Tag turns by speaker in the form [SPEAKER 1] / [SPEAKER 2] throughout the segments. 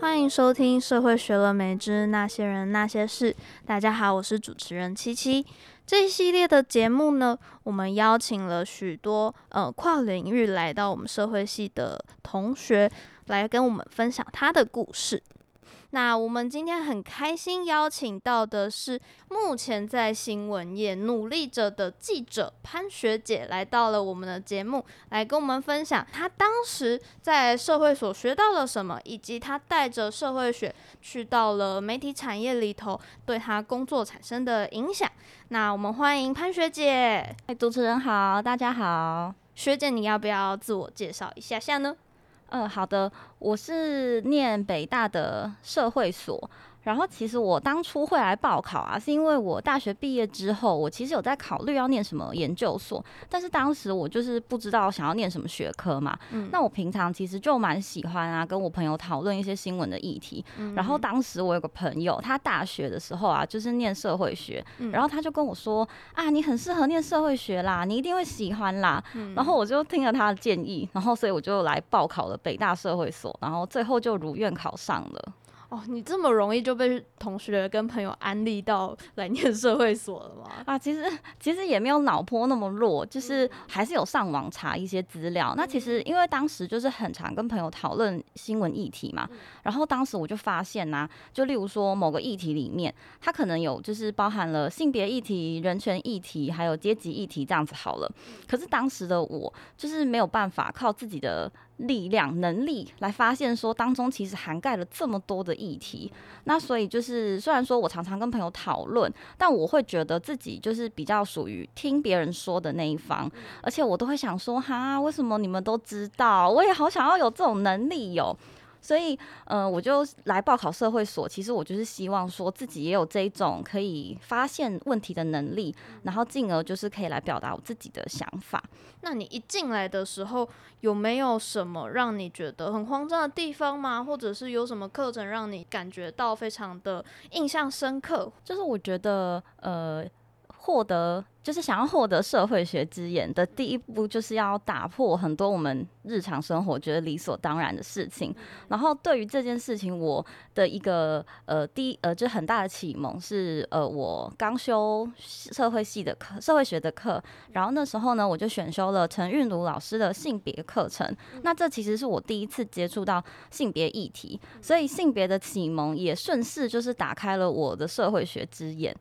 [SPEAKER 1] 欢迎收听《社会学了没之那些人那些事》。大家好，我是主持人七七。这一系列的节目呢，我们邀请了许多呃跨领域来到我们社会系的同学，来跟我们分享他的故事。那我们今天很开心邀请到的是目前在新闻业努力着的记者潘学姐，来到了我们的节目，来跟我们分享她当时在社会所学到了什么，以及她带着社会学去到了媒体产业里头，对她工作产生的影响。那我们欢迎潘学姐。
[SPEAKER 2] 哎，主持人好，大家好。
[SPEAKER 1] 学姐，你要不要自我介绍一下下呢？
[SPEAKER 2] 嗯，好的，我是念北大的社会所。然后其实我当初会来报考啊，是因为我大学毕业之后，我其实有在考虑要念什么研究所，但是当时我就是不知道想要念什么学科嘛。嗯。那我平常其实就蛮喜欢啊，跟我朋友讨论一些新闻的议题。嗯。然后当时我有个朋友，他大学的时候啊，就是念社会学，嗯。然后他就跟我说啊，你很适合念社会学啦，你一定会喜欢啦。嗯。然后我就听了他的建议，然后所以我就来报考了北大社会所，然后最后就如愿考上了。
[SPEAKER 1] 哦，你这么容易就被同学跟朋友安利到来念社会所了吗？
[SPEAKER 2] 啊，其实其实也没有脑波那么弱，就是还是有上网查一些资料。那其实因为当时就是很常跟朋友讨论新闻议题嘛，然后当时我就发现呐、啊，就例如说某个议题里面，它可能有就是包含了性别议题、人权议题，还有阶级议题这样子好了。可是当时的我就是没有办法靠自己的。力量、能力来发现说当中其实涵盖了这么多的议题，那所以就是虽然说我常常跟朋友讨论，但我会觉得自己就是比较属于听别人说的那一方，而且我都会想说哈，为什么你们都知道？我也好想要有这种能力哟。所以，呃，我就来报考社会所。其实我就是希望说自己也有这一种可以发现问题的能力，然后进而就是可以来表达我自己的想法。
[SPEAKER 1] 那你一进来的时候，有没有什么让你觉得很慌张的地方吗？或者是有什么课程让你感觉到非常的印象深刻？
[SPEAKER 2] 就是我觉得，呃。获得就是想要获得社会学之眼的第一步，就是要打破很多我们日常生活觉得理所当然的事情。然后对于这件事情，我的一个呃第一呃就很大的启蒙是呃我刚修社会系的课，社会学的课。然后那时候呢，我就选修了陈韵如老师的性别课程。那这其实是我第一次接触到性别议题，所以性别的启蒙也顺势就是打开了我的社会学之眼。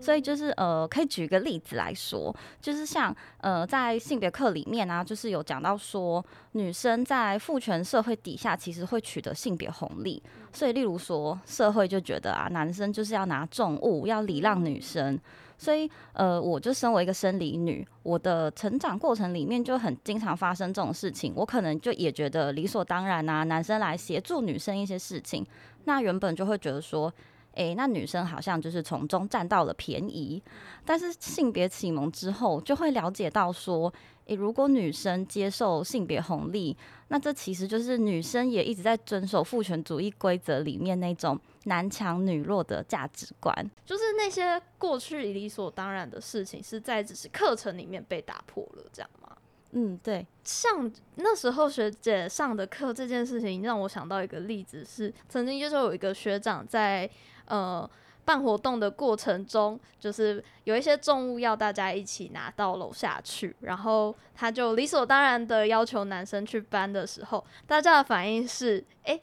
[SPEAKER 2] 所以就是呃，可以举一个例子来说，就是像呃，在性别课里面啊，就是有讲到说，女生在父权社会底下，其实会取得性别红利。所以，例如说，社会就觉得啊，男生就是要拿重物，要礼让女生。所以，呃，我就身为一个生理女，我的成长过程里面就很经常发生这种事情。我可能就也觉得理所当然啊，男生来协助女生一些事情，那原本就会觉得说。诶、欸，那女生好像就是从中占到了便宜，但是性别启蒙之后，就会了解到说，诶、欸，如果女生接受性别红利，那这其实就是女生也一直在遵守父权主义规则里面那种男强女弱的价值观，
[SPEAKER 1] 就是那些过去理所当然的事情，是在只是课程里面被打破了，这样吗？
[SPEAKER 2] 嗯，对。
[SPEAKER 1] 像那时候学姐上的课这件事情，让我想到一个例子是，是曾经就是有一个学长在。呃，办活动的过程中，就是有一些重物要大家一起拿到楼下去，然后他就理所当然的要求男生去搬的时候，大家的反应是，诶，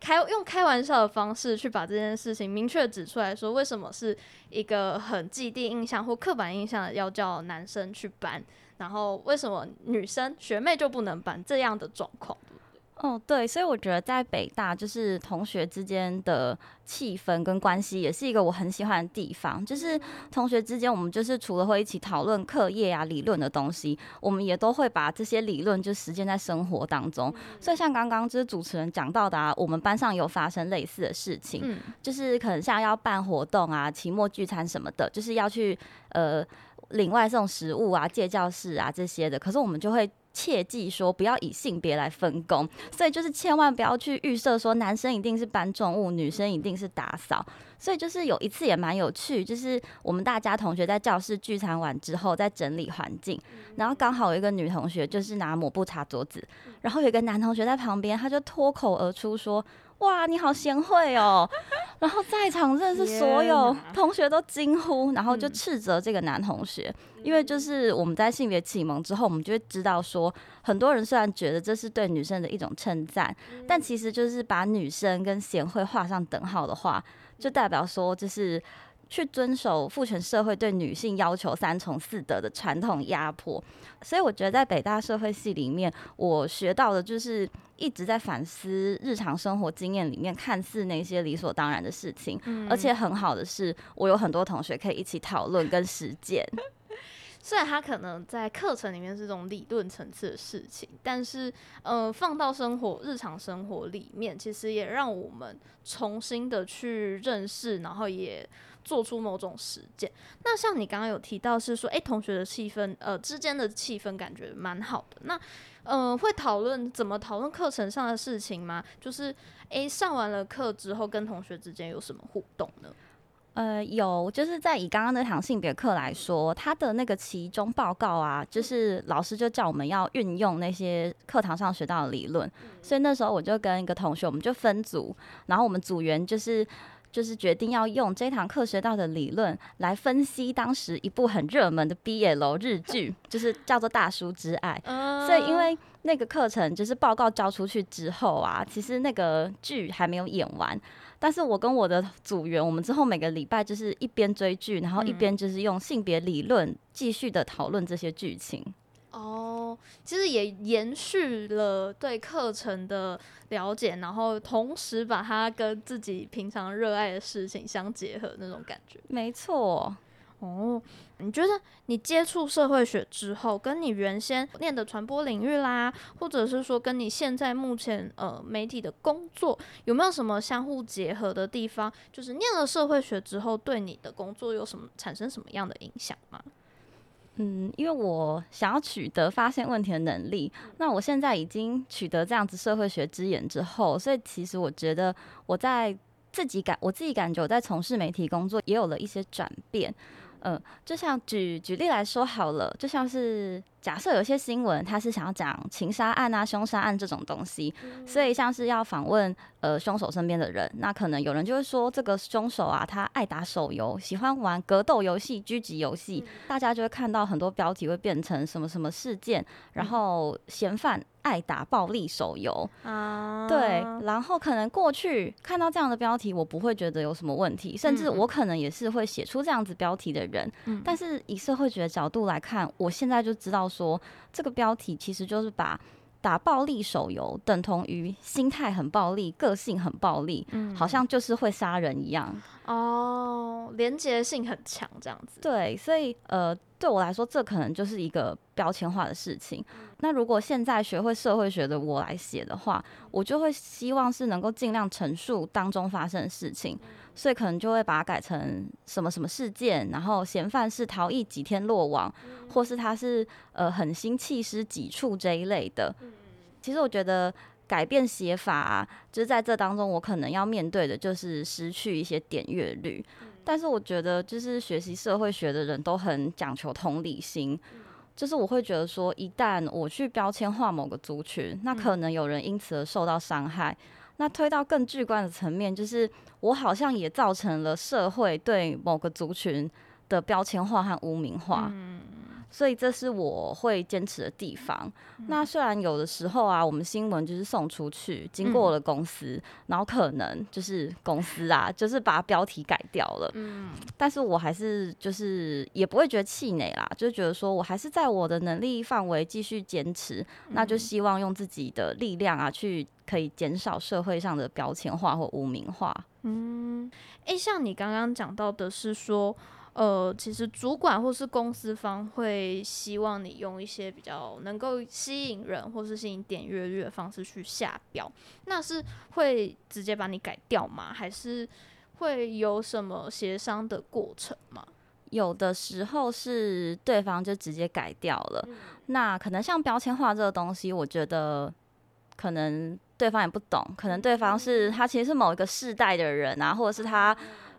[SPEAKER 1] 开用开玩笑的方式去把这件事情明确指出来说，为什么是一个很既定印象或刻板印象要叫男生去搬，然后为什么女生学妹就不能搬这样的状况？
[SPEAKER 2] 哦，对，所以我觉得在北大就是同学之间的气氛跟关系，也是一个我很喜欢的地方。就是同学之间，我们就是除了会一起讨论课业啊、理论的东西，我们也都会把这些理论就实践在生活当中。所以像刚刚就是主持人讲到的啊，我们班上有发生类似的事情，就是可能像要办活动啊、期末聚餐什么的，就是要去呃领外送食物啊、借教室啊这些的，可是我们就会。切记说不要以性别来分工，所以就是千万不要去预设说男生一定是搬重物，女生一定是打扫。所以就是有一次也蛮有趣，就是我们大家同学在教室聚餐完之后，在整理环境，然后刚好有一个女同学就是拿抹布擦桌子，然后有一个男同学在旁边，他就脱口而出说。哇，你好贤惠哦！然后在场认识所有同学都惊呼，然后就斥责这个男同学，因为就是我们在性别启蒙之后，我们就会知道说，很多人虽然觉得这是对女生的一种称赞，但其实就是把女生跟贤惠画上等号的话，就代表说就是。去遵守父权社会对女性要求三从四德的传统压迫，所以我觉得在北大社会系里面，我学到的就是一直在反思日常生活经验里面看似那些理所当然的事情，而且很好的是，我有很多同学可以一起讨论跟实践。
[SPEAKER 1] 虽然他可能在课程里面是这种理论层次的事情，但是呃，放到生活日常生活里面，其实也让我们重新的去认识，然后也。做出某种实践。那像你刚刚有提到是说，诶、欸，同学的气氛，呃，之间的气氛感觉蛮好的。那，呃，会讨论怎么讨论课程上的事情吗？就是，诶、欸，上完了课之后，跟同学之间有什么互动呢？
[SPEAKER 2] 呃，有，就是在以刚刚那堂性别课来说，他的那个期中报告啊，就是老师就叫我们要运用那些课堂上学到的理论。所以那时候我就跟一个同学，我们就分组，然后我们组员就是。就是决定要用这堂课学到的理论来分析当时一部很热门的 BL 日剧，就是叫做《大叔之爱》。所以因为那个课程就是报告交出去之后啊，其实那个剧还没有演完。但是我跟我的组员，我们之后每个礼拜就是一边追剧，然后一边就是用性别理论继续的讨论这些剧情。
[SPEAKER 1] 哦，其实也延续了对课程的了解，然后同时把它跟自己平常热爱的事情相结合那种感觉。
[SPEAKER 2] 没错。
[SPEAKER 1] 哦，你觉得你接触社会学之后，跟你原先念的传播领域啦，或者是说跟你现在目前呃媒体的工作，有没有什么相互结合的地方？就是念了社会学之后，对你的工作有什么产生什么样的影响吗？
[SPEAKER 2] 嗯，因为我想要取得发现问题的能力，那我现在已经取得这样子社会学之眼之后，所以其实我觉得我在自己感，我自己感觉我在从事媒体工作也有了一些转变。嗯、就像举举例来说好了，就像是。假设有些新闻，他是想要讲情杀案啊、凶杀案这种东西，所以像是要访问呃凶手身边的人，那可能有人就会说，这个凶手啊，他爱打手游，喜欢玩格斗游戏、狙击游戏，大家就会看到很多标题会变成什么什么事件，然后嫌犯爱打暴力手游。啊，对，然后可能过去看到这样的标题，我不会觉得有什么问题，甚至我可能也是会写出这样子标题的人，但是以社会学的角度来看，我现在就知道。说这个标题其实就是把打暴力手游等同于心态很暴力、个性很暴力，嗯，好像就是会杀人一样
[SPEAKER 1] 哦，连结性很强这样子。
[SPEAKER 2] 对，所以呃，对我来说，这可能就是一个标签化的事情。那如果现在学会社会学的我来写的话，我就会希望是能够尽量陈述当中发生的事情。所以可能就会把它改成什么什么事件，然后嫌犯是逃逸几天落网，或是他是呃狠心弃尸几处这一类的。其实我觉得改变写法啊，就是在这当中，我可能要面对的就是失去一些点阅率。但是我觉得，就是学习社会学的人都很讲求同理心，就是我会觉得说，一旦我去标签化某个族群，那可能有人因此而受到伤害。那推到更巨观的层面，就是我好像也造成了社会对某个族群的标签化和污名化，所以这是我会坚持的地方。那虽然有的时候啊，我们新闻就是送出去，经过了公司，然后可能就是公司啊，就是把标题改掉了，嗯但是我还是就是也不会觉得气馁啦，就觉得说我还是在我的能力范围继续坚持，那就希望用自己的力量啊去。可以减少社会上的标签化或污名化。
[SPEAKER 1] 嗯，诶、欸，像你刚刚讲到的是说，呃，其实主管或是公司方会希望你用一些比较能够吸引人或是吸引点阅率的方式去下标，那是会直接把你改掉吗？还是会有什么协商的过程吗？
[SPEAKER 2] 有的时候是对方就直接改掉了。嗯、那可能像标签化这个东西，我觉得可能。对方也不懂，可能对方是他其实是某一个世代的人啊，或者是他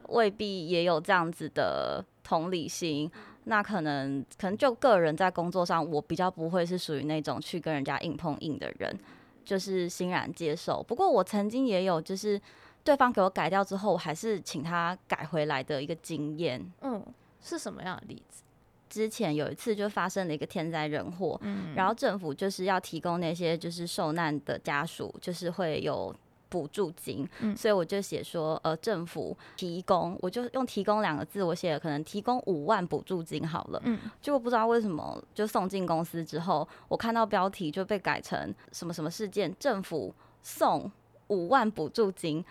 [SPEAKER 2] 未必也有这样子的同理心。那可能可能就个人在工作上，我比较不会是属于那种去跟人家硬碰硬的人，就是欣然接受。不过我曾经也有就是对方给我改掉之后，我还是请他改回来的一个经验。
[SPEAKER 1] 嗯，是什么样的例子？
[SPEAKER 2] 之前有一次就发生了一个天灾人祸，嗯，然后政府就是要提供那些就是受难的家属，就是会有。补助金，嗯，所以我就写说，呃，政府提供，我就用“提供”两个字，我写了可能提供五万补助金好了，嗯，结果不知道为什么，就送进公司之后，我看到标题就被改成什么什么事件，政府送五万补助金，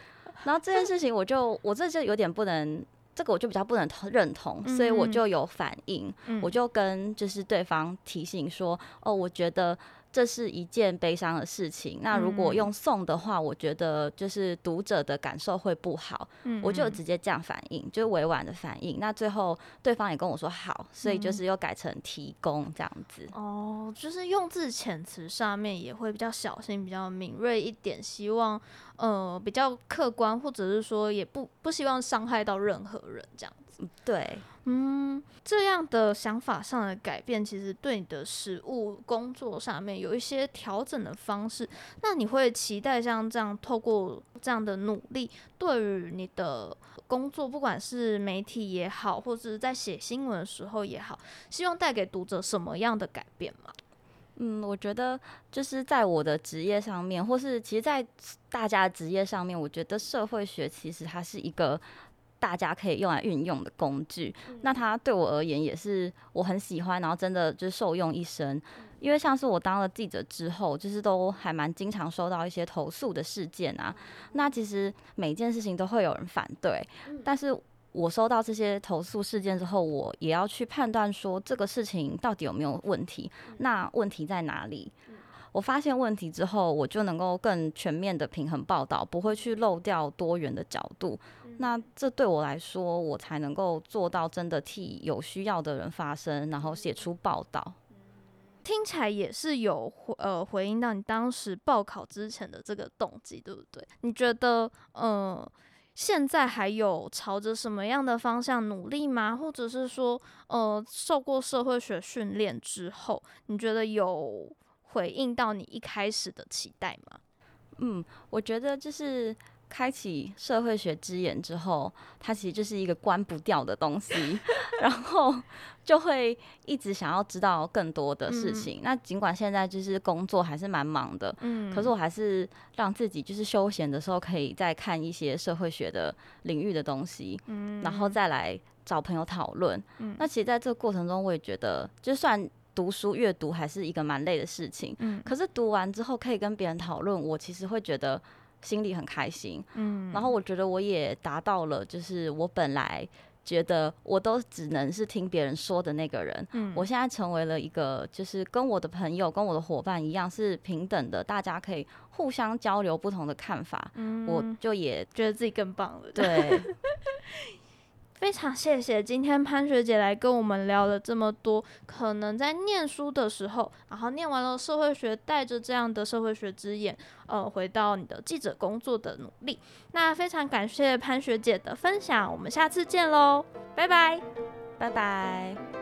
[SPEAKER 2] 然后这件事情我就 我这就有点不能，这个我就比较不能认同，所以我就有反应，我就跟就是对方提醒说，哦，我觉得。这是一件悲伤的事情。那如果用送的话，我觉得就是读者的感受会不好。嗯，我就直接这样反应，就委婉的反应。那最后对方也跟我说好，所以就是又改成提供这样子。
[SPEAKER 1] 哦，就是用字遣词上面也会比较小心，比较敏锐一点，希望呃比较客观，或者是说也不不希望伤害到任何人这样子。
[SPEAKER 2] 对。
[SPEAKER 1] 嗯，这样样的想法上的改变，其实对你的实务工作上面有一些调整的方式。那你会期待像这样透过这样的努力，对于你的工作，不管是媒体也好，或者是在写新闻的时候也好，希望带给读者什么样的改变吗？
[SPEAKER 2] 嗯，我觉得就是在我的职业上面，或是其实，在大家职业上面，我觉得社会学其实它是一个。大家可以用来运用的工具，那它对我而言也是我很喜欢，然后真的就是受用一生。因为像是我当了记者之后，就是都还蛮经常收到一些投诉的事件啊。那其实每件事情都会有人反对，但是我收到这些投诉事件之后，我也要去判断说这个事情到底有没有问题，那问题在哪里？我发现问题之后，我就能够更全面的平衡报道，不会去漏掉多元的角度。那这对我来说，我才能够做到真的替有需要的人发声，然后写出报道。
[SPEAKER 1] 听起来也是有回呃回应到你当时报考之前的这个动机，对不对？你觉得呃现在还有朝着什么样的方向努力吗？或者是说呃受过社会学训练之后，你觉得有？回应到你一开始的期待吗？
[SPEAKER 2] 嗯，我觉得就是开启社会学之眼之后，它其实就是一个关不掉的东西，然后就会一直想要知道更多的事情。嗯、那尽管现在就是工作还是蛮忙的，嗯，可是我还是让自己就是休闲的时候可以再看一些社会学的领域的东西，嗯，然后再来找朋友讨论。嗯，那其实在这个过程中，我也觉得就算。读书阅读还是一个蛮累的事情，嗯，可是读完之后可以跟别人讨论，我其实会觉得心里很开心，嗯，然后我觉得我也达到了，就是我本来觉得我都只能是听别人说的那个人，嗯，我现在成为了一个就是跟我的朋友、跟我的伙伴一样是平等的，大家可以互相交流不同的看法，嗯，我就也
[SPEAKER 1] 觉得自己更棒了，
[SPEAKER 2] 对。
[SPEAKER 1] 非常谢谢今天潘学姐来跟我们聊了这么多，可能在念书的时候，然后念完了社会学，带着这样的社会学之眼，呃，回到你的记者工作的努力。那非常感谢潘学姐的分享，我们下次见喽，拜拜，
[SPEAKER 2] 拜拜。